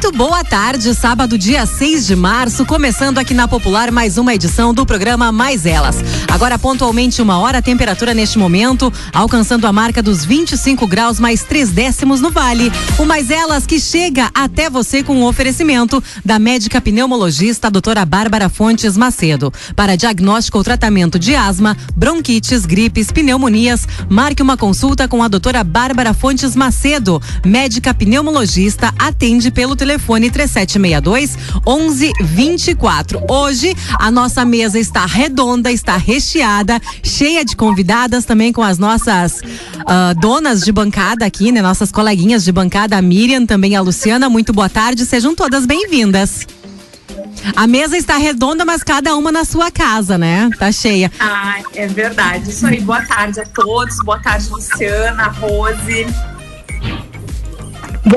Muito boa tarde, sábado, dia 6 de março, começando aqui na Popular mais uma edição do programa Mais Elas. Agora, pontualmente uma hora, a temperatura neste momento, alcançando a marca dos 25 graus mais três décimos no Vale. O Mais Elas que chega até você com o um oferecimento da médica pneumologista doutora Bárbara Fontes Macedo. Para diagnóstico ou tratamento de asma, bronquites, gripes, pneumonias, marque uma consulta com a doutora Bárbara Fontes Macedo, médica pneumologista, atende pelo telefone 3762 1124. Hoje a nossa mesa está redonda, está recheada, cheia de convidadas também com as nossas uh, donas de bancada aqui, né? Nossas coleguinhas de bancada, a Miriam, também a Luciana. Muito boa tarde, sejam todas bem-vindas. A mesa está redonda, mas cada uma na sua casa, né? Tá cheia. Ah, é verdade. Isso aí. Boa tarde a todos. Boa tarde, Luciana, Rose.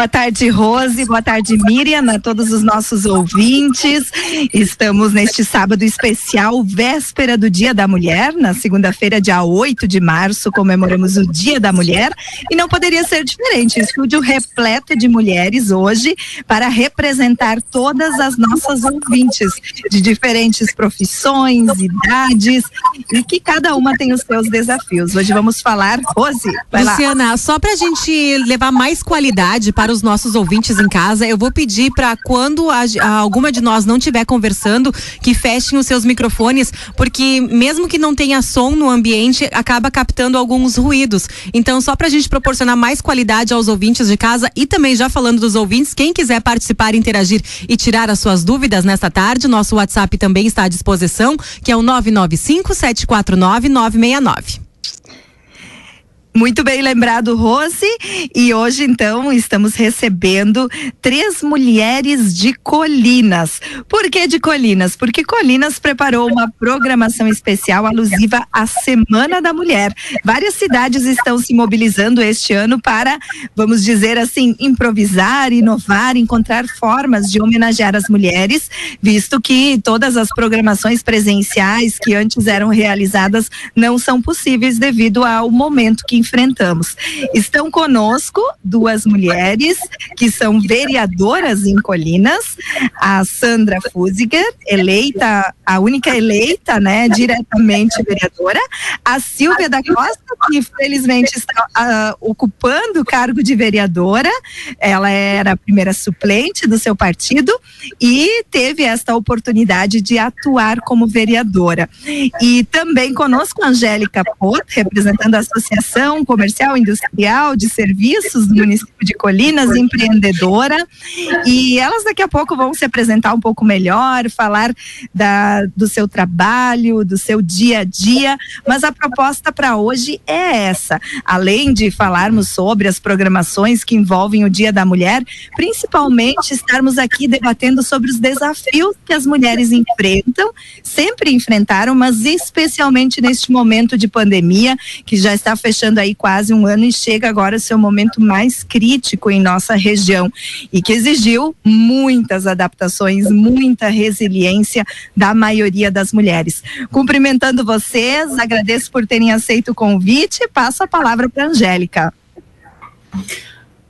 Boa tarde, Rose. Boa tarde, Miriam, a todos os nossos ouvintes. Estamos neste sábado especial, véspera do Dia da Mulher. Na segunda-feira, dia 8 de março, comemoramos o Dia da Mulher. E não poderia ser diferente. Estúdio repleto de mulheres hoje para representar todas as nossas ouvintes de diferentes profissões, idades e que cada uma tem os seus desafios. Hoje vamos falar, Rose, Luciana, lá. só para a gente levar mais qualidade para os nossos ouvintes em casa, eu vou pedir para quando a, a, alguma de nós não estiver conversando, que fechem os seus microfones, porque mesmo que não tenha som no ambiente, acaba captando alguns ruídos. Então, só para a gente proporcionar mais qualidade aos ouvintes de casa e também já falando dos ouvintes, quem quiser participar, interagir e tirar as suas dúvidas nesta tarde, nosso WhatsApp também está à disposição, que é o 995 749 969. Muito bem lembrado, Rose. E hoje, então, estamos recebendo três mulheres de Colinas. Por que de Colinas? Porque Colinas preparou uma programação especial alusiva à Semana da Mulher. Várias cidades estão se mobilizando este ano para, vamos dizer assim, improvisar, inovar, encontrar formas de homenagear as mulheres, visto que todas as programações presenciais que antes eram realizadas não são possíveis devido ao momento que enfrentamos. Estão conosco duas mulheres que são vereadoras em Colinas, a Sandra Fuziger, eleita, a única eleita, né, diretamente vereadora, a Silvia da Costa, que felizmente está uh, ocupando o cargo de vereadora, ela era a primeira suplente do seu partido e teve esta oportunidade de atuar como vereadora. E também conosco a Angélica Pot, representando a Associação Comercial Industrial de Serviços do município de Colinas, empreendedora. E elas daqui a pouco vão se apresentar um pouco melhor, falar da, do seu trabalho, do seu dia a dia. Mas a proposta para hoje é essa. Além de falarmos sobre as programações que envolvem o Dia da Mulher, principalmente estarmos aqui debatendo sobre os desafios que as mulheres enfrentam, sempre enfrentaram, mas especialmente neste momento de pandemia, que já está fechando aí quase um ano e chega agora seu momento mais crítico em nossa região e que exigiu muitas adaptações, muita resiliência da maioria das mulheres. Cumprimentando vocês, agradeço por terem aceito o convite e passo a palavra para Angélica.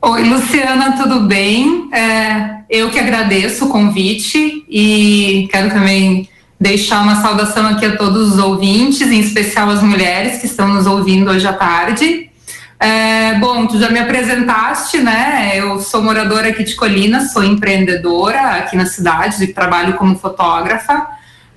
Oi, Luciana, tudo bem? É, eu que agradeço o convite e quero também deixar uma saudação aqui a todos os ouvintes, em especial as mulheres que estão nos ouvindo hoje à tarde. É, bom, tu já me apresentaste, né? Eu sou moradora aqui de Colinas, sou empreendedora aqui na cidade, trabalho como fotógrafa.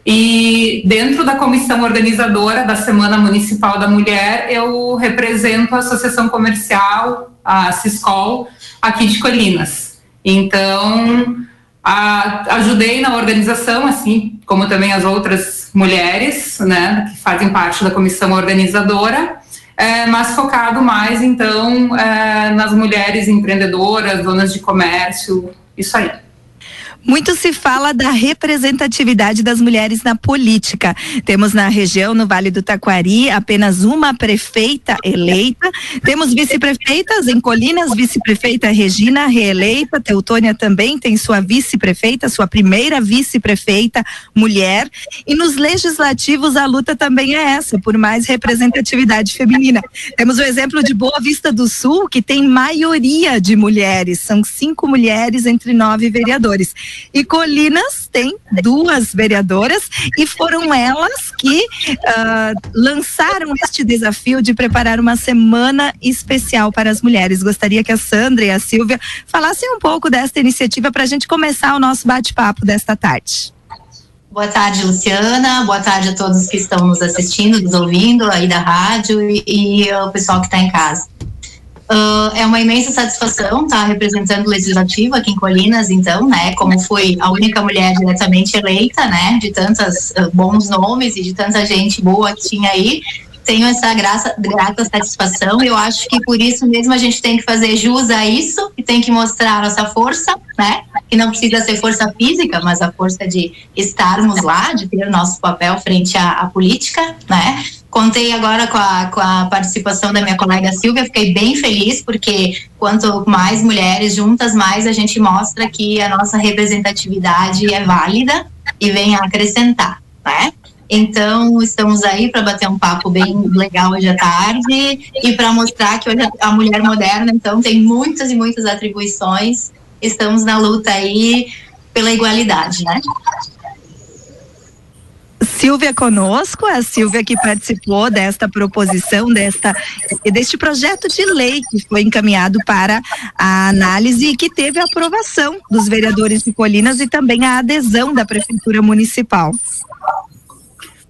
E dentro da comissão organizadora da Semana Municipal da Mulher, eu represento a Associação Comercial, a Ciscol, aqui de Colinas. Então, a, ajudei na organização, assim como também as outras mulheres, né, que fazem parte da comissão organizadora, é, mas focado mais, então, é, nas mulheres empreendedoras, donas de comércio, isso aí. Muito se fala da representatividade das mulheres na política. Temos na região, no Vale do Taquari, apenas uma prefeita eleita. Temos vice-prefeitas em Colinas, vice-prefeita Regina, reeleita. Teutônia também tem sua vice-prefeita, sua primeira vice-prefeita mulher. E nos legislativos a luta também é essa, por mais representatividade feminina. Temos o exemplo de Boa Vista do Sul, que tem maioria de mulheres. São cinco mulheres entre nove vereadores. E Colinas tem duas vereadoras e foram elas que uh, lançaram este desafio de preparar uma semana especial para as mulheres. Gostaria que a Sandra e a Silvia falassem um pouco desta iniciativa para a gente começar o nosso bate-papo desta tarde. Boa tarde, Luciana. Boa tarde a todos que estão nos assistindo, nos ouvindo aí da rádio e, e o pessoal que está em casa. Uh, é uma imensa satisfação estar representando o Legislativo aqui em Colinas, então, né, como fui a única mulher diretamente eleita, né, de tantos uh, bons nomes e de tanta gente boa que tinha aí, tenho essa graça, grata satisfação. Eu acho que por isso mesmo a gente tem que fazer jus a isso e tem que mostrar a nossa força, né? Que não precisa ser força física, mas a força de estarmos lá, de ter o nosso papel frente à, à política, né? Contei agora com a, com a participação da minha colega Silvia, fiquei bem feliz, porque quanto mais mulheres juntas, mais a gente mostra que a nossa representatividade é válida e vem a acrescentar, né? Então, estamos aí para bater um papo bem legal hoje à tarde e para mostrar que hoje a mulher moderna, então, tem muitas e muitas atribuições. Estamos na luta aí pela igualdade, né? Silvia conosco, a Silvia que participou desta proposição, desta, deste projeto de lei que foi encaminhado para a análise e que teve a aprovação dos vereadores de Colinas e também a adesão da Prefeitura Municipal.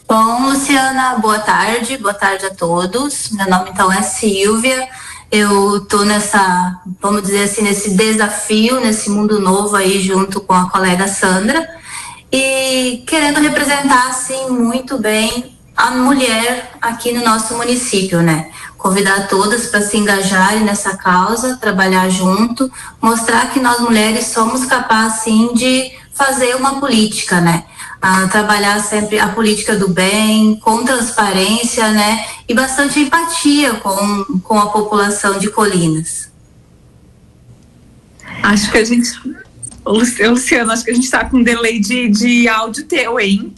Bom, Luciana, boa tarde, boa tarde a todos. Meu nome então é Silvia. Eu tô nessa, vamos dizer assim, nesse desafio, nesse mundo novo aí junto com a colega Sandra e querendo representar assim muito bem a mulher aqui no nosso município, né? Convidar todas para se engajarem nessa causa, trabalhar junto, mostrar que nós mulheres somos capazes sim de fazer uma política, né? A trabalhar sempre a política do bem, com transparência, né? E bastante empatia com, com a população de Colinas. Acho que a gente Luciano, acho que a gente está com um delay de, de áudio teu, hein?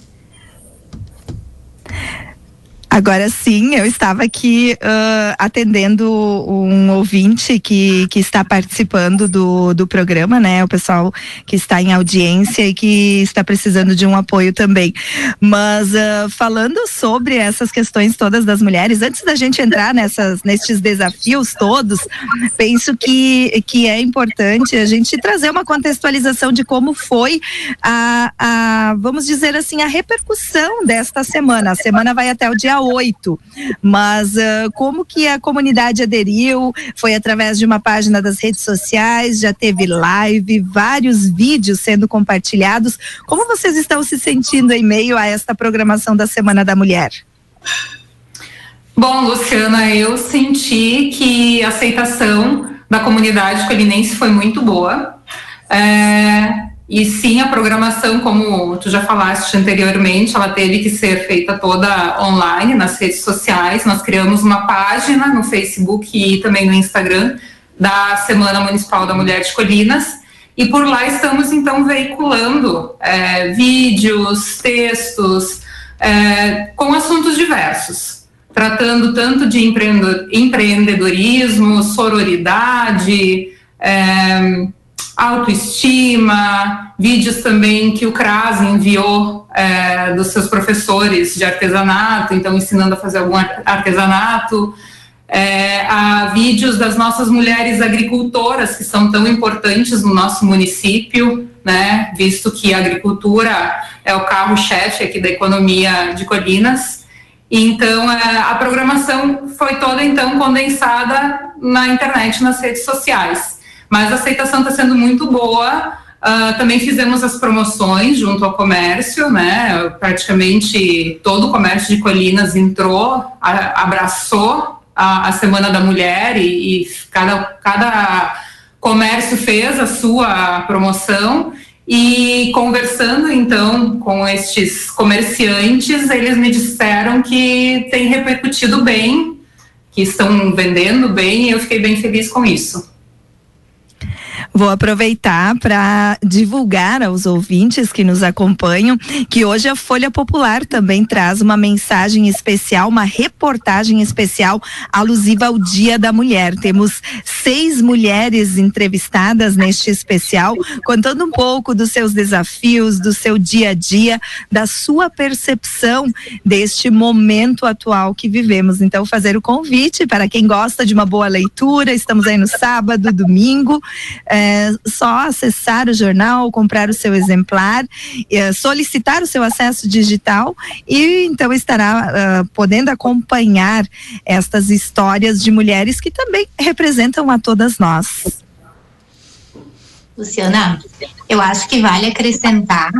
Agora sim, eu estava aqui uh, atendendo um ouvinte que, que está participando do, do programa, né? O pessoal que está em audiência e que está precisando de um apoio também. Mas uh, falando sobre essas questões todas das mulheres, antes da gente entrar nessas, nesses desafios todos, penso que, que é importante a gente trazer uma contextualização de como foi a, a vamos dizer assim, a repercussão desta semana. A semana vai até o dia oito. Mas uh, como que a comunidade aderiu? Foi através de uma página das redes sociais, já teve live, vários vídeos sendo compartilhados. Como vocês estão se sentindo em meio a esta programação da Semana da Mulher? Bom, Luciana, eu senti que a aceitação da comunidade colinense foi muito boa. É, e sim, a programação, como tu já falaste anteriormente, ela teve que ser feita toda online, nas redes sociais. Nós criamos uma página no Facebook e também no Instagram da Semana Municipal da Mulher de Colinas. E por lá estamos, então, veiculando é, vídeos, textos, é, com assuntos diversos, tratando tanto de empreendedorismo, sororidade, é, autoestima, vídeos também que o CRAS enviou é, dos seus professores de artesanato, então ensinando a fazer algum artesanato, é, a vídeos das nossas mulheres agricultoras que são tão importantes no nosso município, né, visto que a agricultura é o carro-chefe aqui da economia de Colinas. Então, é, a programação foi toda então condensada na internet, nas redes sociais. Mas a aceitação está sendo muito boa. Uh, também fizemos as promoções junto ao comércio, né? Praticamente todo o comércio de Colinas entrou, a, abraçou a, a, Semana da Mulher e, e cada, cada comércio fez a sua promoção E conversando então com estes comerciantes, eles me disseram que tem repercutido bem, que estão vendendo bem, e eu fiquei bem feliz com isso. Vou aproveitar para divulgar aos ouvintes que nos acompanham que hoje a Folha Popular também traz uma mensagem especial, uma reportagem especial alusiva ao Dia da Mulher. Temos seis mulheres entrevistadas neste especial, contando um pouco dos seus desafios, do seu dia a dia, da sua percepção deste momento atual que vivemos. Então, fazer o convite para quem gosta de uma boa leitura, estamos aí no sábado, domingo. É, é só acessar o jornal, comprar o seu exemplar, é, solicitar o seu acesso digital e então estará uh, podendo acompanhar estas histórias de mulheres que também representam a todas nós. Luciana, eu acho que vale acrescentar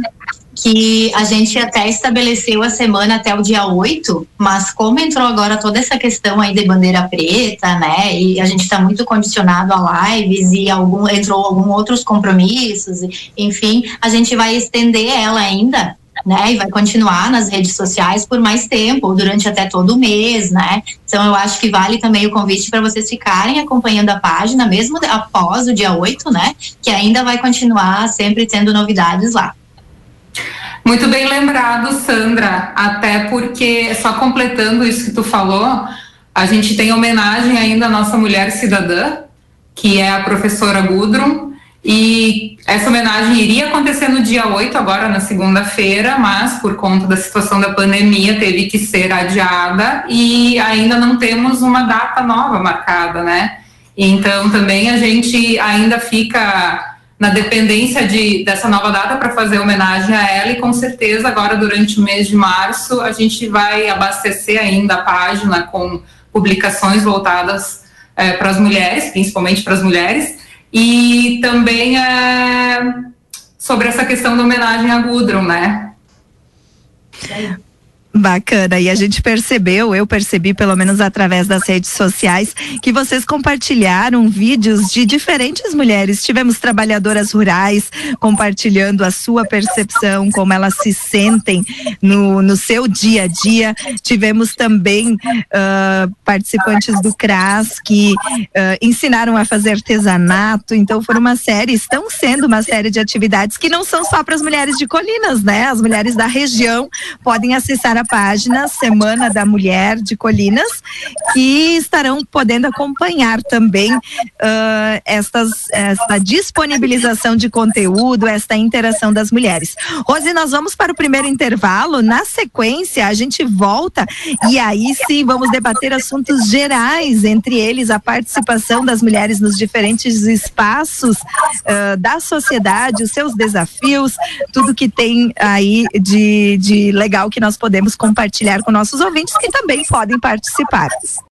que a gente até estabeleceu a semana até o dia 8, mas como entrou agora toda essa questão aí de bandeira preta, né, e a gente está muito condicionado a lives e algum, entrou alguns outros compromissos, enfim, a gente vai estender ela ainda, né, e vai continuar nas redes sociais por mais tempo, durante até todo o mês, né? Então eu acho que vale também o convite para vocês ficarem acompanhando a página, mesmo após o dia 8, né? Que ainda vai continuar sempre tendo novidades lá. Muito bem lembrado, Sandra. Até porque, só completando isso que tu falou, a gente tem homenagem ainda à nossa mulher cidadã, que é a professora Gudrun, e essa homenagem iria acontecer no dia 8, agora na segunda-feira, mas por conta da situação da pandemia teve que ser adiada e ainda não temos uma data nova marcada, né? Então também a gente ainda fica na dependência de, dessa nova data para fazer homenagem a ela e com certeza agora durante o mês de março a gente vai abastecer ainda a página com publicações voltadas é, para as mulheres, principalmente para as mulheres, e também é, sobre essa questão da homenagem a Gudrun, né? Bacana. E a gente percebeu, eu percebi pelo menos através das redes sociais, que vocês compartilharam vídeos de diferentes mulheres. Tivemos trabalhadoras rurais compartilhando a sua percepção, como elas se sentem no, no seu dia a dia. Tivemos também uh, participantes do CRAS que uh, ensinaram a fazer artesanato. Então, foram uma série, estão sendo uma série de atividades que não são só para as mulheres de Colinas, né? As mulheres da região podem acessar a página Semana da Mulher de Colinas, que estarão podendo acompanhar também uh, estas, esta disponibilização de conteúdo, esta interação das mulheres. Rose, nós vamos para o primeiro intervalo. Na sequência, a gente volta e aí sim vamos debater assuntos gerais, entre eles a participação das mulheres nos diferentes espaços uh, da sociedade, os seus desafios, tudo que tem aí de, de legal que nós podemos compartilhar com nossos ouvintes que também podem participar.